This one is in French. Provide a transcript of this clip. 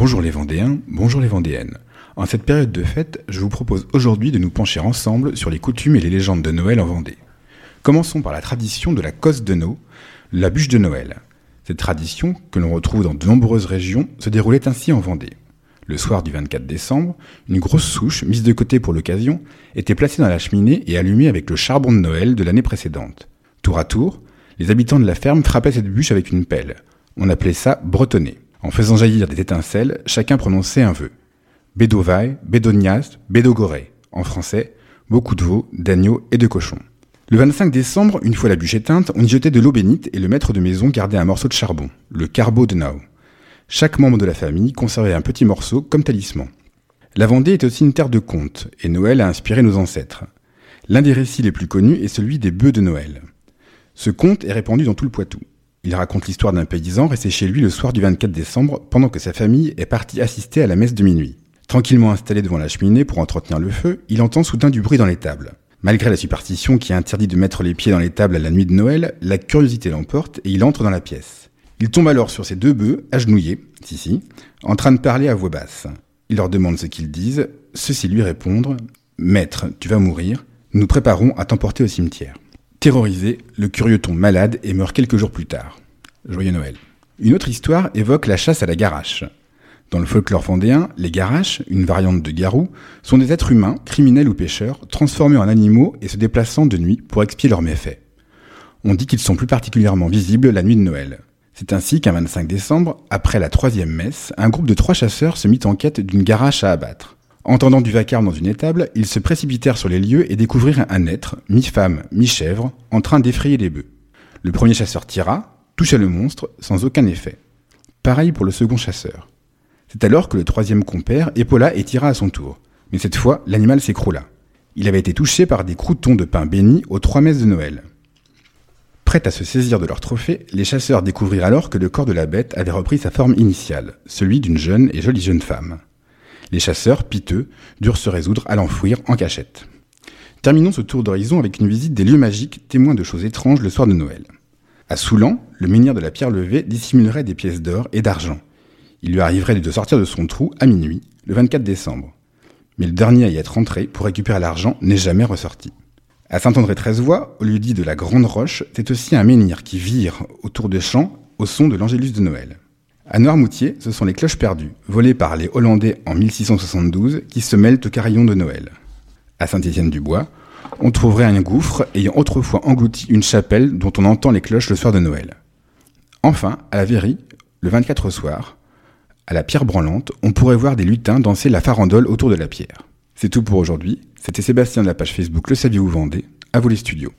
Bonjour les Vendéens, bonjour les Vendéennes. En cette période de fête, je vous propose aujourd'hui de nous pencher ensemble sur les coutumes et les légendes de Noël en Vendée. Commençons par la tradition de la cosse de Nau, la bûche de Noël. Cette tradition, que l'on retrouve dans de nombreuses régions, se déroulait ainsi en Vendée. Le soir du 24 décembre, une grosse souche, mise de côté pour l'occasion, était placée dans la cheminée et allumée avec le charbon de Noël de l'année précédente. Tour à tour, les habitants de la ferme frappaient cette bûche avec une pelle. On appelait ça bretonner. En faisant jaillir des étincelles, chacun prononçait un vœu. Bédovai, Bédonias, Bédogoré. En français, beaucoup de veaux, d'agneaux et de cochons. Le 25 décembre, une fois la bûche éteinte, on y jetait de l'eau bénite et le maître de maison gardait un morceau de charbon, le carbo de Nao. Chaque membre de la famille conservait un petit morceau comme talisman. La Vendée est aussi une terre de contes, et Noël a inspiré nos ancêtres. L'un des récits les plus connus est celui des bœufs de Noël. Ce conte est répandu dans tout le Poitou. Il raconte l'histoire d'un paysan resté chez lui le soir du 24 décembre pendant que sa famille est partie assister à la messe de minuit. Tranquillement installé devant la cheminée pour entretenir le feu, il entend soudain du bruit dans les tables. Malgré la superstition qui interdit de mettre les pieds dans les tables à la nuit de Noël, la curiosité l'emporte et il entre dans la pièce. Il tombe alors sur ses deux bœufs, agenouillés, si si, en train de parler à voix basse. Il leur demande ce qu'ils disent, ceux-ci lui répondent Maître, tu vas mourir, nous préparons à t'emporter au cimetière. Terrorisé, le curieux tombe malade et meurt quelques jours plus tard. Joyeux Noël. Une autre histoire évoque la chasse à la garache. Dans le folklore vendéen, les garaches, une variante de garou, sont des êtres humains, criminels ou pêcheurs, transformés en animaux et se déplaçant de nuit pour expier leurs méfaits. On dit qu'ils sont plus particulièrement visibles la nuit de Noël. C'est ainsi qu'un 25 décembre, après la troisième messe, un groupe de trois chasseurs se mit en quête d'une garache à abattre. Entendant du vacarme dans une étable, ils se précipitèrent sur les lieux et découvrirent un être, mi-femme, mi-chèvre, en train d'effrayer les bœufs. Le premier chasseur tira, toucha le monstre, sans aucun effet. Pareil pour le second chasseur. C'est alors que le troisième compère épaula et tira à son tour. Mais cette fois, l'animal s'écroula. Il avait été touché par des croutons de pain bénis aux trois messes de Noël. Prêts à se saisir de leur trophée, les chasseurs découvrirent alors que le corps de la bête avait repris sa forme initiale, celui d'une jeune et jolie jeune femme. Les chasseurs, piteux, durent se résoudre à l'enfouir en cachette. Terminons ce tour d'horizon avec une visite des lieux magiques témoins de choses étranges le soir de Noël. À Soulan, le menhir de la pierre levée dissimulerait des pièces d'or et d'argent. Il lui arriverait de sortir de son trou à minuit, le 24 décembre. Mais le dernier à y être entré pour récupérer l'argent n'est jamais ressorti. À Saint-André-Treizevoix, au lieu dit de la Grande Roche, c'est aussi un menhir qui vire autour des champs au son de l'Angélus de Noël. À Noirmoutier, ce sont les cloches perdues, volées par les Hollandais en 1672, qui se mêlent au carillon de Noël. À Saint-Étienne-du-Bois, on trouverait un gouffre ayant autrefois englouti une chapelle dont on entend les cloches le soir de Noël. Enfin, à la Véry, le 24 au soir, à la pierre branlante, on pourrait voir des lutins danser la farandole autour de la pierre. C'est tout pour aujourd'hui. C'était Sébastien de la page Facebook Le Saviez-vous Vendée. À vous les studios.